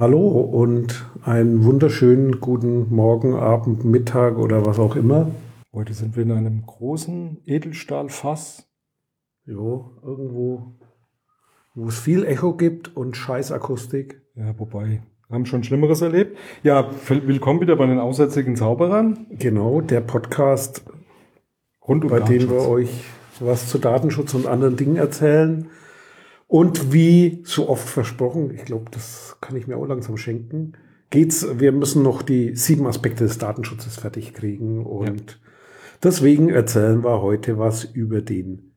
Hallo und einen wunderschönen guten Morgen, Abend, Mittag oder was auch immer. Heute sind wir in einem großen Edelstahlfass. Jo, irgendwo, wo es viel Echo gibt und Scheißakustik. Ja, wobei, wir haben schon Schlimmeres erlebt. Ja, willkommen wieder bei den aussätzigen Zauberern. Genau, der Podcast, Rund um bei dem wir euch was zu Datenschutz und anderen Dingen erzählen. Und wie so oft versprochen, ich glaube, das kann ich mir auch langsam schenken, geht's, wir müssen noch die sieben Aspekte des Datenschutzes fertig kriegen und ja. deswegen erzählen wir heute was über den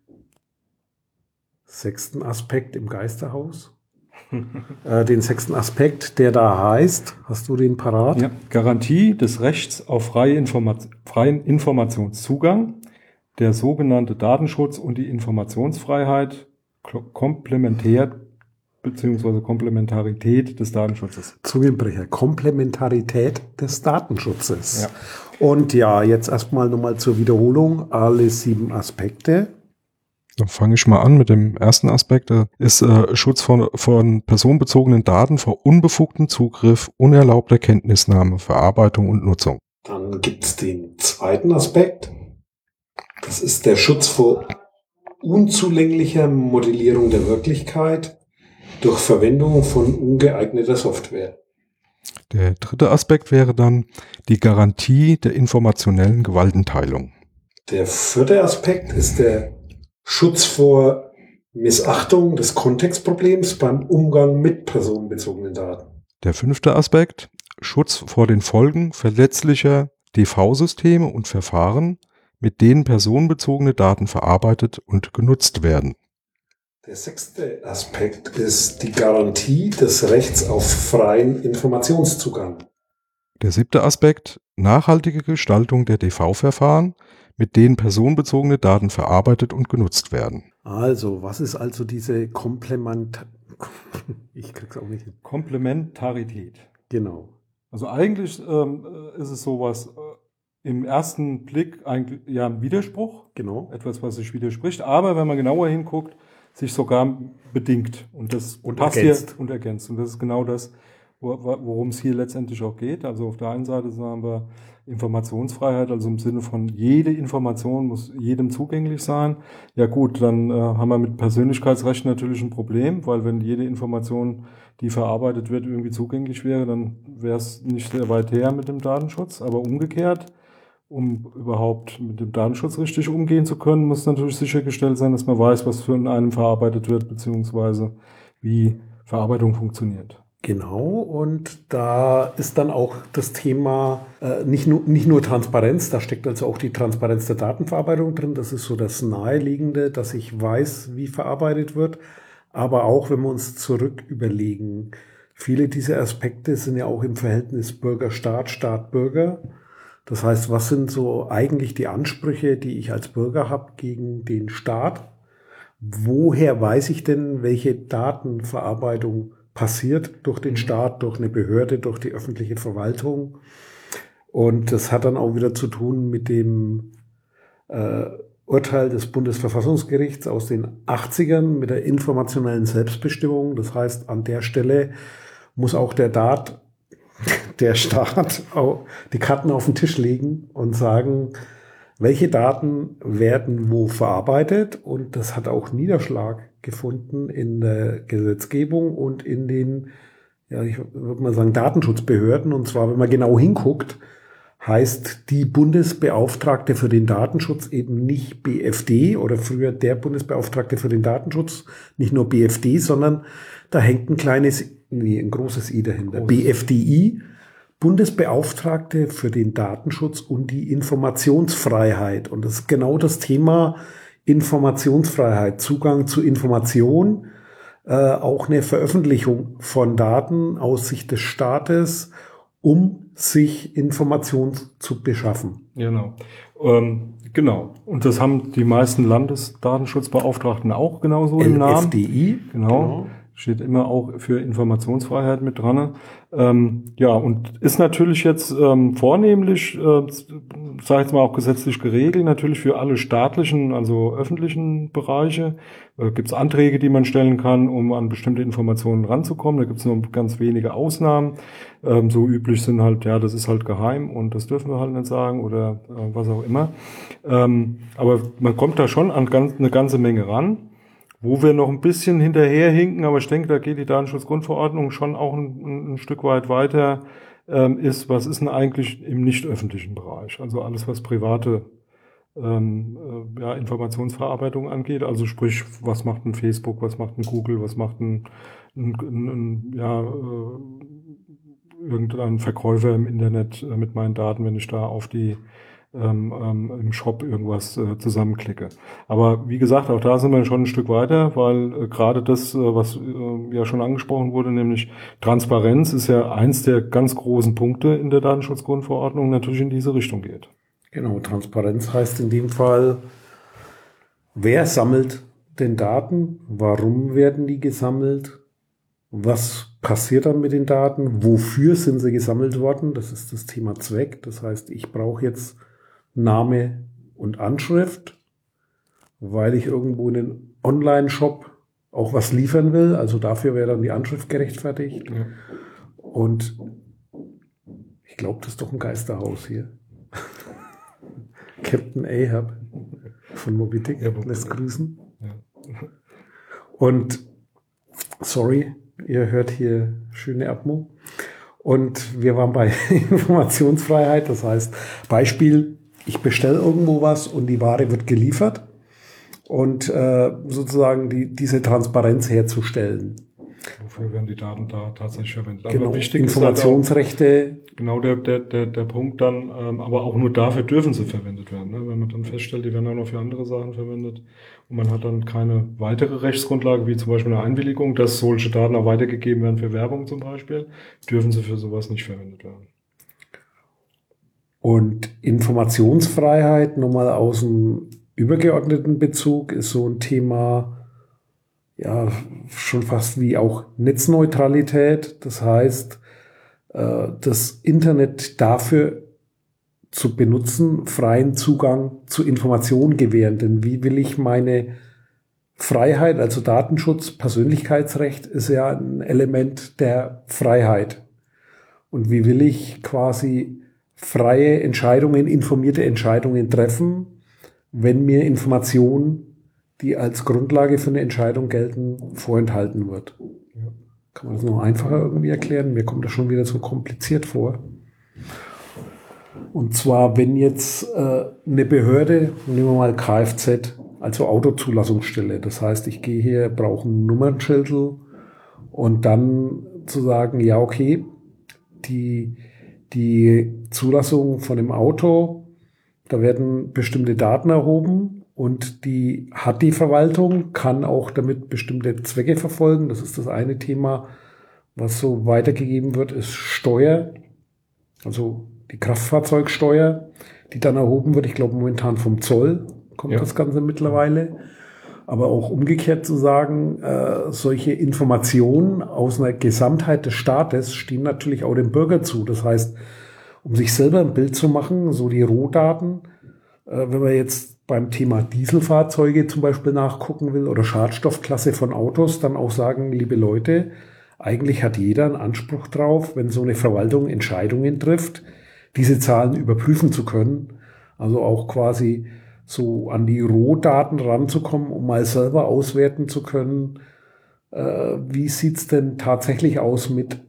sechsten Aspekt im Geisterhaus. äh, den sechsten Aspekt, der da heißt, hast du den parat? Ja, Garantie des Rechts auf freie Informa freien Informationszugang, der sogenannte Datenschutz und die Informationsfreiheit komplementär beziehungsweise Komplementarität des Datenschutzes. Zungenbrecher, Komplementarität des Datenschutzes. Ja. Und ja, jetzt erstmal nochmal zur Wiederholung, alle sieben Aspekte. Dann fange ich mal an mit dem ersten Aspekt, das ist äh, Schutz von, von personenbezogenen Daten vor unbefugtem Zugriff, unerlaubter Kenntnisnahme, Verarbeitung und Nutzung. Dann gibt es den zweiten Aspekt, das ist der Schutz vor unzulänglicher Modellierung der Wirklichkeit durch Verwendung von ungeeigneter Software. Der dritte Aspekt wäre dann die Garantie der informationellen Gewaltenteilung. Der vierte Aspekt ist der Schutz vor Missachtung des Kontextproblems beim Umgang mit personenbezogenen Daten. Der fünfte Aspekt Schutz vor den Folgen verletzlicher DV-Systeme und Verfahren mit denen personenbezogene Daten verarbeitet und genutzt werden. Der sechste Aspekt ist die Garantie des Rechts auf freien Informationszugang. Der siebte Aspekt nachhaltige Gestaltung der DV-Verfahren, mit denen personenbezogene Daten verarbeitet und genutzt werden. Also, was ist also diese Komplement ich krieg's auch nicht hin. Komplementarität. Genau. Also eigentlich ähm, ist es sowas, im ersten Blick eigentlich ja ein Widerspruch. Genau. Etwas, was sich widerspricht. Aber wenn man genauer hinguckt, sich sogar bedingt. Und das und passt ergänzt. hier und ergänzt. Und das ist genau das, worum es hier letztendlich auch geht. Also auf der einen Seite sagen wir Informationsfreiheit, also im Sinne von jede Information muss jedem zugänglich sein. Ja gut, dann äh, haben wir mit Persönlichkeitsrechten natürlich ein Problem, weil wenn jede Information, die verarbeitet wird, irgendwie zugänglich wäre, dann wäre es nicht sehr weit her mit dem Datenschutz. Aber umgekehrt, um überhaupt mit dem Datenschutz richtig umgehen zu können, muss natürlich sichergestellt sein, dass man weiß, was für in einem verarbeitet wird, beziehungsweise wie Verarbeitung funktioniert. Genau, und da ist dann auch das Thema äh, nicht, nur, nicht nur Transparenz, da steckt also auch die Transparenz der Datenverarbeitung drin. Das ist so das Naheliegende, dass ich weiß, wie verarbeitet wird. Aber auch, wenn wir uns zurück überlegen, viele dieser Aspekte sind ja auch im Verhältnis Bürger-Staat, Staat-Bürger. Das heißt, was sind so eigentlich die Ansprüche, die ich als Bürger habe gegen den Staat? Woher weiß ich denn, welche Datenverarbeitung passiert durch den mhm. Staat, durch eine Behörde, durch die öffentliche Verwaltung? Und das hat dann auch wieder zu tun mit dem äh, Urteil des Bundesverfassungsgerichts aus den 80ern mit der informationellen Selbstbestimmung. Das heißt, an der Stelle muss auch der Staat der Staat die Karten auf den Tisch legen und sagen, welche Daten werden wo verarbeitet. Und das hat auch Niederschlag gefunden in der Gesetzgebung und in den, ja, ich würde mal sagen, Datenschutzbehörden. Und zwar, wenn man genau hinguckt, heißt die Bundesbeauftragte für den Datenschutz eben nicht BFD oder früher der Bundesbeauftragte für den Datenschutz, nicht nur BFD, sondern da hängt ein kleines, nee, ein großes I dahinter. Groß. BFDI, Bundesbeauftragte für den Datenschutz und die Informationsfreiheit. Und das ist genau das Thema Informationsfreiheit, Zugang zu Information, äh, auch eine Veröffentlichung von Daten aus Sicht des Staates, um sich Informationen zu beschaffen. Genau. Ähm, genau. Und das haben die meisten Landesdatenschutzbeauftragten auch genauso im Namen. FDI. Genau. genau. steht immer auch für Informationsfreiheit mit dran. Ähm, ja, und ist natürlich jetzt ähm, vornehmlich, äh, sage jetzt mal auch gesetzlich geregelt, natürlich für alle staatlichen, also öffentlichen Bereiche. Äh, gibt es Anträge, die man stellen kann, um an bestimmte Informationen ranzukommen. Da gibt es nur ganz wenige Ausnahmen. Ähm, so üblich sind halt, ja, das ist halt geheim und das dürfen wir halt nicht sagen oder äh, was auch immer. Ähm, aber man kommt da schon an ganz, eine ganze Menge ran. Wo wir noch ein bisschen hinterherhinken, aber ich denke, da geht die Datenschutzgrundverordnung schon auch ein, ein Stück weit weiter, ähm, ist, was ist denn eigentlich im nicht öffentlichen Bereich? Also alles, was private ähm, äh, ja, Informationsverarbeitung angeht. Also sprich, was macht ein Facebook, was macht ein Google, was macht ein, ein, ein, ein ja, äh, irgendein Verkäufer im Internet äh, mit meinen Daten, wenn ich da auf die ähm, ähm, im Shop irgendwas äh, zusammenklicke. Aber wie gesagt, auch da sind wir schon ein Stück weiter, weil äh, gerade das, äh, was äh, ja schon angesprochen wurde, nämlich Transparenz ist ja eins der ganz großen Punkte in der Datenschutzgrundverordnung, natürlich in diese Richtung geht. Genau, Transparenz heißt in dem Fall, wer sammelt den Daten, warum werden die gesammelt, was passiert dann mit den Daten, wofür sind sie gesammelt worden, das ist das Thema Zweck. Das heißt, ich brauche jetzt Name und Anschrift, weil ich irgendwo in den Online-Shop auch was liefern will. Also dafür wäre dann die Anschrift gerechtfertigt. Ja. Und ich glaube, das ist doch ein Geisterhaus hier. Captain Ahab von Moby Dick ja, lässt grüßen. Ja. Und sorry, ihr hört hier schöne Atmo. Und wir waren bei Informationsfreiheit, das heißt Beispiel, ich bestelle irgendwo was und die Ware wird geliefert und äh, sozusagen die, diese Transparenz herzustellen. Wofür werden die Daten da tatsächlich verwendet? Genau, aber wichtig Informationsrechte. Ist halt auch, genau der, der, der, der Punkt dann, ähm, aber auch nur dafür dürfen sie verwendet werden. Ne? Wenn man dann feststellt, die werden auch noch für andere Sachen verwendet und man hat dann keine weitere Rechtsgrundlage, wie zum Beispiel eine Einwilligung, dass solche Daten auch weitergegeben werden für Werbung zum Beispiel, dürfen sie für sowas nicht verwendet werden. Und Informationsfreiheit, nochmal aus dem übergeordneten Bezug, ist so ein Thema, ja, schon fast wie auch Netzneutralität. Das heißt, äh, das Internet dafür zu benutzen, freien Zugang zu Informationen gewähren. Denn wie will ich meine Freiheit, also Datenschutz, Persönlichkeitsrecht ist ja ein Element der Freiheit. Und wie will ich quasi freie Entscheidungen, informierte Entscheidungen treffen, wenn mir Information, die als Grundlage für eine Entscheidung gelten, vorenthalten wird. Kann man das noch einfacher irgendwie erklären? Mir kommt das schon wieder so kompliziert vor. Und zwar, wenn jetzt äh, eine Behörde, nehmen wir mal Kfz, also Autozulassungsstelle, das heißt, ich gehe hier, brauche ein Nummernschildel und dann zu sagen, ja, okay, die, die Zulassung von dem Auto, da werden bestimmte Daten erhoben und die hat die Verwaltung, kann auch damit bestimmte Zwecke verfolgen. Das ist das eine Thema, was so weitergegeben wird, ist Steuer, also die Kraftfahrzeugsteuer, die dann erhoben wird. Ich glaube momentan vom Zoll kommt ja. das Ganze mittlerweile aber auch umgekehrt zu sagen, äh, solche Informationen aus einer Gesamtheit des Staates stehen natürlich auch dem Bürger zu. Das heißt, um sich selber ein Bild zu machen, so die Rohdaten, äh, wenn man jetzt beim Thema Dieselfahrzeuge zum Beispiel nachgucken will oder Schadstoffklasse von Autos, dann auch sagen, liebe Leute, eigentlich hat jeder einen Anspruch drauf, wenn so eine Verwaltung Entscheidungen trifft, diese Zahlen überprüfen zu können. Also auch quasi so an die Rohdaten ranzukommen, um mal selber auswerten zu können, äh, wie sieht's denn tatsächlich aus mit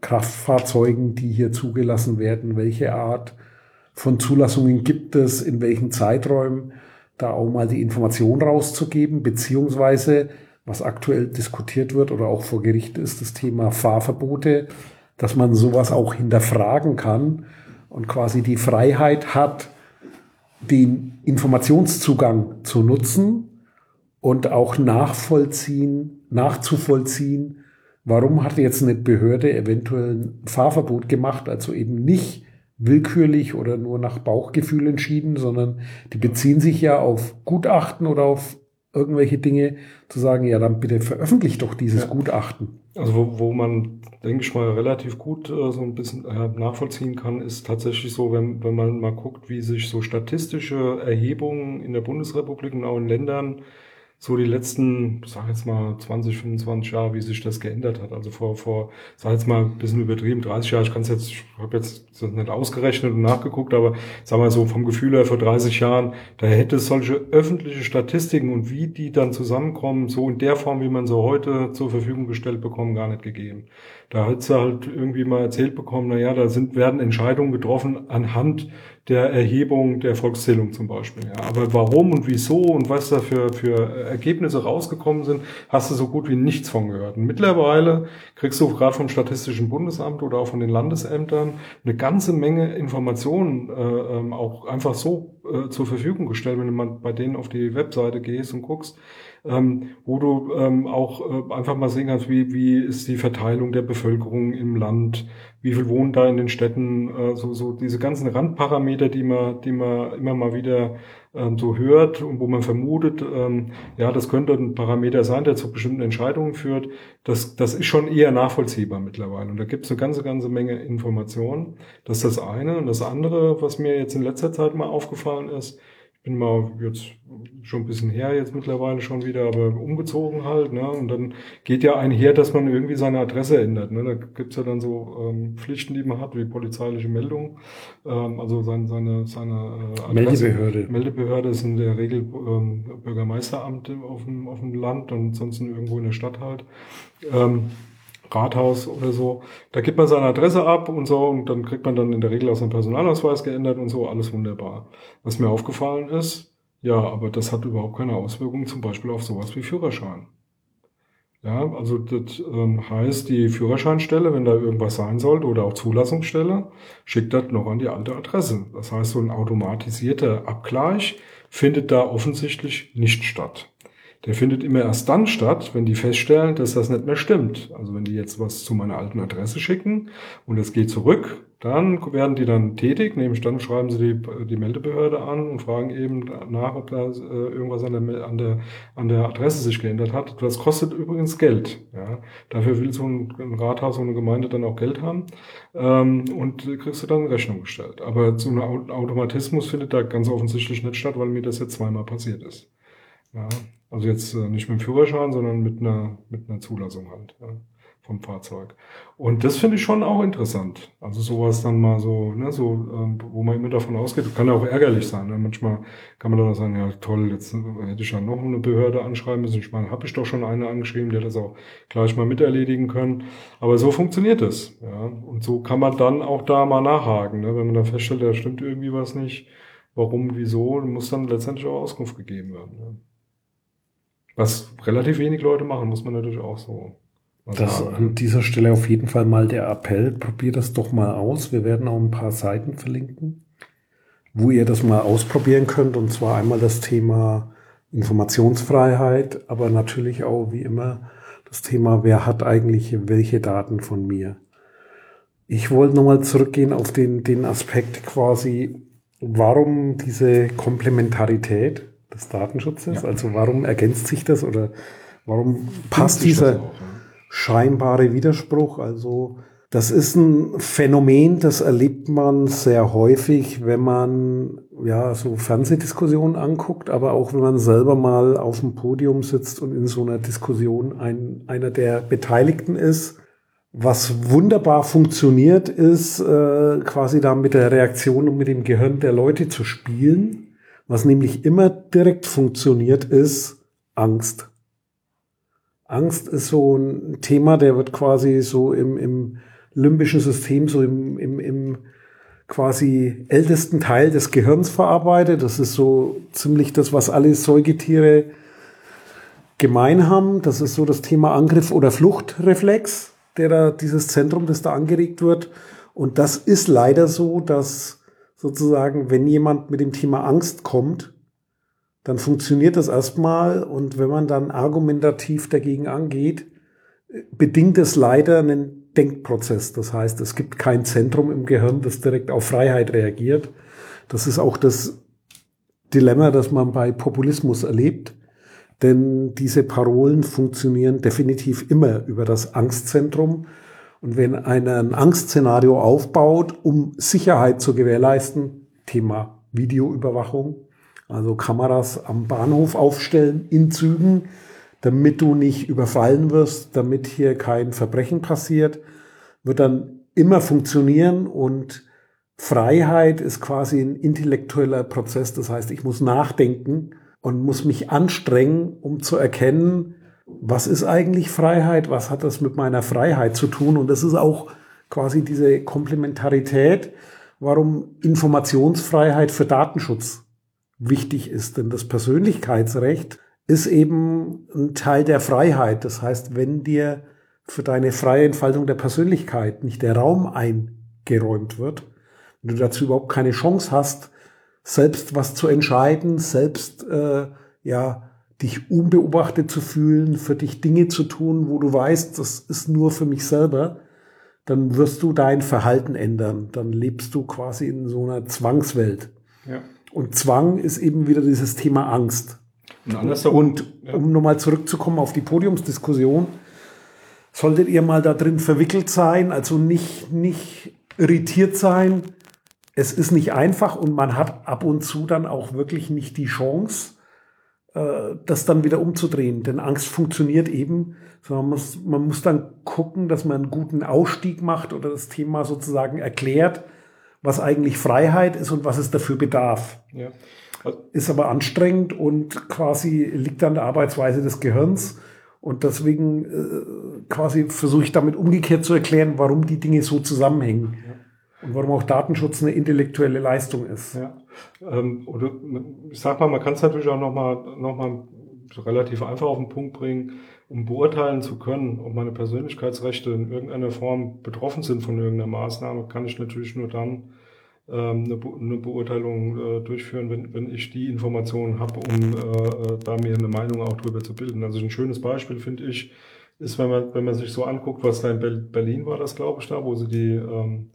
Kraftfahrzeugen, die hier zugelassen werden, welche Art von Zulassungen gibt es, in welchen Zeiträumen, da auch mal die Information rauszugeben, beziehungsweise was aktuell diskutiert wird oder auch vor Gericht ist, das Thema Fahrverbote, dass man sowas auch hinterfragen kann und quasi die Freiheit hat, den Informationszugang zu nutzen und auch nachvollziehen, nachzuvollziehen, warum hat jetzt eine Behörde eventuell ein Fahrverbot gemacht, also eben nicht willkürlich oder nur nach Bauchgefühl entschieden, sondern die beziehen sich ja auf Gutachten oder auf irgendwelche Dinge, zu sagen, ja, dann bitte veröffentlicht doch dieses ja. Gutachten. Also wo, wo man, denke ich mal, relativ gut äh, so ein bisschen äh, nachvollziehen kann, ist tatsächlich so, wenn, wenn man mal guckt, wie sich so statistische Erhebungen in der Bundesrepublik und auch in Ländern so die letzten, sag jetzt mal 20, 25 Jahre, wie sich das geändert hat. Also vor, vor, sag jetzt mal ein bisschen übertrieben, 30 Jahre, ich kann es jetzt, ich habe jetzt das nicht ausgerechnet und nachgeguckt, aber sag mal so vom Gefühl her vor 30 Jahren, da hätte es solche öffentliche Statistiken und wie die dann zusammenkommen, so in der Form, wie man sie heute zur Verfügung gestellt bekommen, gar nicht gegeben. Da hat sie halt irgendwie mal erzählt bekommen, na ja, da sind, werden Entscheidungen getroffen anhand der Erhebung der Volkszählung zum Beispiel. Ja. Aber warum und wieso und was da für, für Ergebnisse rausgekommen sind, hast du so gut wie nichts von gehört. Und mittlerweile kriegst du gerade vom Statistischen Bundesamt oder auch von den Landesämtern eine ganze Menge Informationen äh, ähm, auch einfach so äh, zur Verfügung gestellt, wenn du mal bei denen auf die Webseite gehst und guckst, ähm, wo du ähm, auch äh, einfach mal sehen kannst, wie, wie ist die Verteilung der Bevölkerung im Land, wie viel wohnen da in den Städten, äh, so, so diese ganzen Randparameter, die man, die man immer mal wieder ähm, so hört und wo man vermutet, ähm, ja, das könnte ein Parameter sein, der zu bestimmten Entscheidungen führt, das, das ist schon eher nachvollziehbar mittlerweile. Und da gibt es eine ganze, ganze Menge Informationen. Das ist das eine. Und das andere, was mir jetzt in letzter Zeit mal aufgefallen ist, bin mal jetzt schon ein bisschen her jetzt mittlerweile schon wieder, aber umgezogen halt, ne? Und dann geht ja einher, dass man irgendwie seine Adresse ändert. Ne? Da gibt's ja dann so ähm, Pflichten, die man hat, wie polizeiliche Meldung. Ähm, also seine, seine, seine äh, Adresse. Meldebehörde. Meldebehörde ist in der Regel ähm, Bürgermeisteramt auf dem, auf dem Land und sonst irgendwo in der Stadt halt. Ähm, Rathaus oder so. Da gibt man seine Adresse ab und so und dann kriegt man dann in der Regel auch seinen Personalausweis geändert und so, alles wunderbar. Was mir aufgefallen ist, ja, aber das hat überhaupt keine Auswirkungen zum Beispiel auf sowas wie Führerschein. Ja, also das ähm, heißt, die Führerscheinstelle, wenn da irgendwas sein sollte oder auch Zulassungsstelle, schickt das noch an die alte Adresse. Das heißt, so ein automatisierter Abgleich findet da offensichtlich nicht statt der findet immer erst dann statt, wenn die feststellen, dass das nicht mehr stimmt. Also wenn die jetzt was zu meiner alten Adresse schicken und es geht zurück, dann werden die dann tätig, nämlich dann schreiben sie die, die Meldebehörde an und fragen eben nach, ob da äh, irgendwas an der, an, der, an der Adresse sich geändert hat. Das kostet übrigens Geld. Ja. Dafür will so ein, ein Rathaus, so eine Gemeinde dann auch Geld haben ähm, und kriegst du dann eine Rechnung gestellt. Aber so ein Automatismus findet da ganz offensichtlich nicht statt, weil mir das jetzt zweimal passiert ist. Ja. Also jetzt äh, nicht mit dem Führerschein, sondern mit einer, mit einer Zulassung halt ja, vom Fahrzeug. Und das finde ich schon auch interessant. Also sowas dann mal so, ne, so, ähm, wo man immer davon ausgeht, kann ja auch ärgerlich sein. Ne? Manchmal kann man dann auch sagen, ja toll, jetzt hätte ich ja noch eine Behörde anschreiben müssen. Ich meine, habe ich doch schon eine angeschrieben, die hat das auch gleich mal miterledigen können. Aber so funktioniert es. Ja. Und so kann man dann auch da mal nachhaken. Ne? Wenn man dann feststellt, da stimmt irgendwie was nicht, warum, wieso, muss dann letztendlich auch Auskunft gegeben werden. Ne? Was relativ wenig Leute machen, muss man natürlich auch so. Das an dieser Stelle auf jeden Fall mal der Appell. Probiert das doch mal aus. Wir werden auch ein paar Seiten verlinken, wo ihr das mal ausprobieren könnt. Und zwar einmal das Thema Informationsfreiheit, aber natürlich auch wie immer das Thema, wer hat eigentlich welche Daten von mir. Ich wollte nochmal zurückgehen auf den, den Aspekt quasi, warum diese Komplementarität des Datenschutzes? Ja. Also warum ergänzt sich das oder warum passt dieser auch, ja. scheinbare Widerspruch? Also das ist ein Phänomen, das erlebt man sehr häufig, wenn man ja so Fernsehdiskussionen anguckt, aber auch wenn man selber mal auf dem Podium sitzt und in so einer Diskussion ein, einer der Beteiligten ist. Was wunderbar funktioniert, ist äh, quasi da mit der Reaktion und mit dem Gehirn der Leute zu spielen was nämlich immer direkt funktioniert, ist Angst. Angst ist so ein Thema, der wird quasi so im, im limbischen System, so im, im, im quasi ältesten Teil des Gehirns verarbeitet. Das ist so ziemlich das, was alle Säugetiere gemein haben. Das ist so das Thema Angriff oder Fluchtreflex, der da dieses Zentrum, das da angeregt wird. Und das ist leider so, dass sozusagen, wenn jemand mit dem Thema Angst kommt, dann funktioniert das erstmal und wenn man dann argumentativ dagegen angeht, bedingt es leider einen Denkprozess. Das heißt, es gibt kein Zentrum im Gehirn, das direkt auf Freiheit reagiert. Das ist auch das Dilemma, das man bei Populismus erlebt. denn diese Parolen funktionieren definitiv immer über das Angstzentrum. Und wenn einer ein Angstszenario aufbaut, um Sicherheit zu gewährleisten, Thema Videoüberwachung, also Kameras am Bahnhof aufstellen, in Zügen, damit du nicht überfallen wirst, damit hier kein Verbrechen passiert, wird dann immer funktionieren und Freiheit ist quasi ein intellektueller Prozess. Das heißt, ich muss nachdenken und muss mich anstrengen, um zu erkennen, was ist eigentlich Freiheit, was hat das mit meiner Freiheit zu tun. Und das ist auch quasi diese Komplementarität, warum Informationsfreiheit für Datenschutz wichtig ist. Denn das Persönlichkeitsrecht ist eben ein Teil der Freiheit. Das heißt, wenn dir für deine freie Entfaltung der Persönlichkeit nicht der Raum eingeräumt wird, wenn du dazu überhaupt keine Chance hast, selbst was zu entscheiden, selbst äh, ja dich unbeobachtet zu fühlen, für dich Dinge zu tun, wo du weißt, das ist nur für mich selber, dann wirst du dein Verhalten ändern. Dann lebst du quasi in so einer Zwangswelt. Ja. Und Zwang ist eben wieder dieses Thema Angst. Und, und ja. um nochmal zurückzukommen auf die Podiumsdiskussion, solltet ihr mal da drin verwickelt sein, also nicht, nicht irritiert sein, es ist nicht einfach und man hat ab und zu dann auch wirklich nicht die Chance, das dann wieder umzudrehen. Denn Angst funktioniert eben. Man muss, man muss dann gucken, dass man einen guten Ausstieg macht oder das Thema sozusagen erklärt, was eigentlich Freiheit ist und was es dafür bedarf. Ja. Ist aber anstrengend und quasi liegt an der Arbeitsweise des Gehirns. Und deswegen äh, quasi versuche ich damit umgekehrt zu erklären, warum die Dinge so zusammenhängen. Und warum auch Datenschutz eine intellektuelle Leistung ist. Ja. Ähm, oder ich sag mal, man kann es natürlich auch nochmal noch mal relativ einfach auf den Punkt bringen, um beurteilen zu können, ob meine Persönlichkeitsrechte in irgendeiner Form betroffen sind von irgendeiner Maßnahme, kann ich natürlich nur dann ähm, eine, Be eine Beurteilung äh, durchführen, wenn, wenn ich die Informationen habe, um äh, da mir eine Meinung auch drüber zu bilden. Also ein schönes Beispiel finde ich, ist, wenn man, wenn man sich so anguckt, was da in Berlin war, das glaube ich da, wo sie die ähm,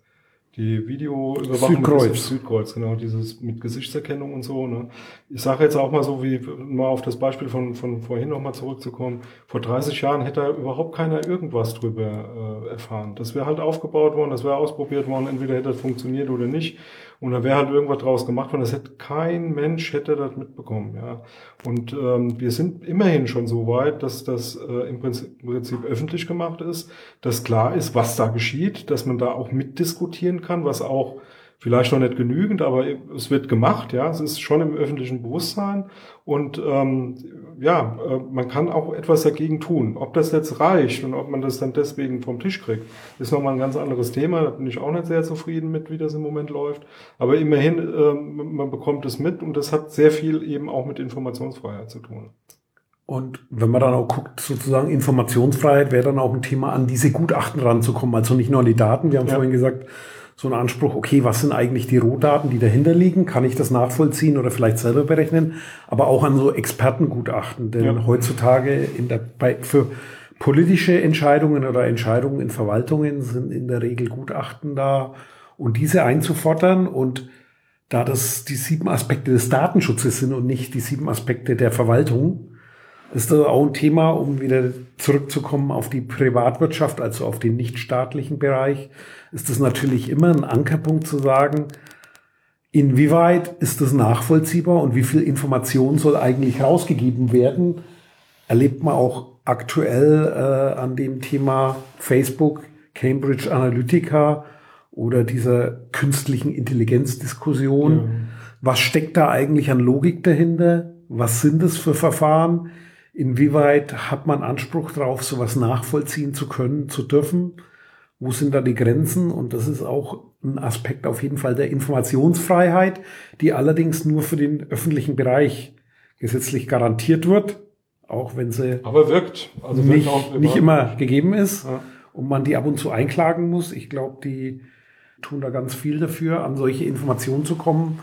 die Videoüberwachung Südkreuz. Südkreuz, genau, dieses mit Gesichtserkennung und so. Ne? Ich sage jetzt auch mal so, wie mal auf das Beispiel von, von vorhin nochmal zurückzukommen. Vor 30 Jahren hätte da überhaupt keiner irgendwas drüber äh, erfahren. Das wäre halt aufgebaut worden, das wäre ausprobiert worden, entweder hätte das funktioniert oder nicht. Und da wäre halt irgendwas draus gemacht worden. Das hätte kein Mensch hätte das mitbekommen. Ja. Und ähm, wir sind immerhin schon so weit, dass das äh, im, Prinzip, im Prinzip öffentlich gemacht ist, dass klar ist, was da geschieht, dass man da auch mitdiskutieren kann, was auch vielleicht noch nicht genügend, aber es wird gemacht, ja, es ist schon im öffentlichen Bewusstsein und ähm, ja, äh, man kann auch etwas dagegen tun. Ob das jetzt reicht und ob man das dann deswegen vom Tisch kriegt, ist nochmal ein ganz anderes Thema. Da bin ich auch nicht sehr zufrieden mit, wie das im Moment läuft. Aber immerhin, äh, man bekommt es mit und das hat sehr viel eben auch mit Informationsfreiheit zu tun. Und wenn man dann auch guckt, sozusagen Informationsfreiheit wäre dann auch ein Thema, an diese Gutachten ranzukommen. Also nicht nur an die Daten. Wir haben ja. vorhin gesagt, so ein Anspruch, okay, was sind eigentlich die Rohdaten, die dahinter liegen? Kann ich das nachvollziehen oder vielleicht selber berechnen? Aber auch an so Expertengutachten, denn ja. heutzutage in der, bei, für politische Entscheidungen oder Entscheidungen in Verwaltungen sind in der Regel Gutachten da und diese einzufordern und da das die sieben Aspekte des Datenschutzes sind und nicht die sieben Aspekte der Verwaltung, ist das auch ein Thema, um wieder zurückzukommen auf die Privatwirtschaft, also auf den nichtstaatlichen Bereich, ist es natürlich immer ein Ankerpunkt zu sagen, inwieweit ist das nachvollziehbar und wie viel Information soll eigentlich rausgegeben werden, erlebt man auch aktuell äh, an dem Thema Facebook, Cambridge Analytica oder dieser künstlichen Intelligenzdiskussion. Ja. Was steckt da eigentlich an Logik dahinter? Was sind es für Verfahren? Inwieweit hat man Anspruch darauf, sowas nachvollziehen zu können, zu dürfen? Wo sind da die Grenzen? Und das ist auch ein Aspekt auf jeden Fall der Informationsfreiheit, die allerdings nur für den öffentlichen Bereich gesetzlich garantiert wird, auch wenn sie aber wirkt, also nicht, wirkt nicht immer gegeben ist ja. und man die ab und zu einklagen muss. Ich glaube, die tun da ganz viel dafür, an solche Informationen zu kommen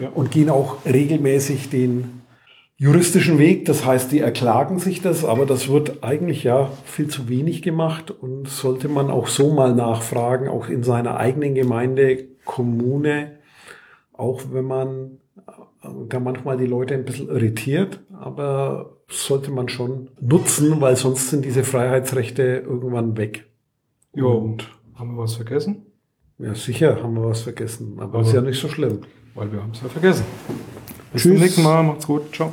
ja. und gehen auch regelmäßig den juristischen Weg. Das heißt, die erklagen sich das, aber das wird eigentlich ja viel zu wenig gemacht und sollte man auch so mal nachfragen, auch in seiner eigenen Gemeinde, Kommune, auch wenn man der manchmal die Leute ein bisschen irritiert, aber sollte man schon nutzen, weil sonst sind diese Freiheitsrechte irgendwann weg. Ja, und haben wir was vergessen? Ja, sicher haben wir was vergessen, aber, aber ist ja nicht so schlimm. Weil wir haben es ja vergessen. Bis Tschüss. zum nächsten Mal, macht's gut, ciao.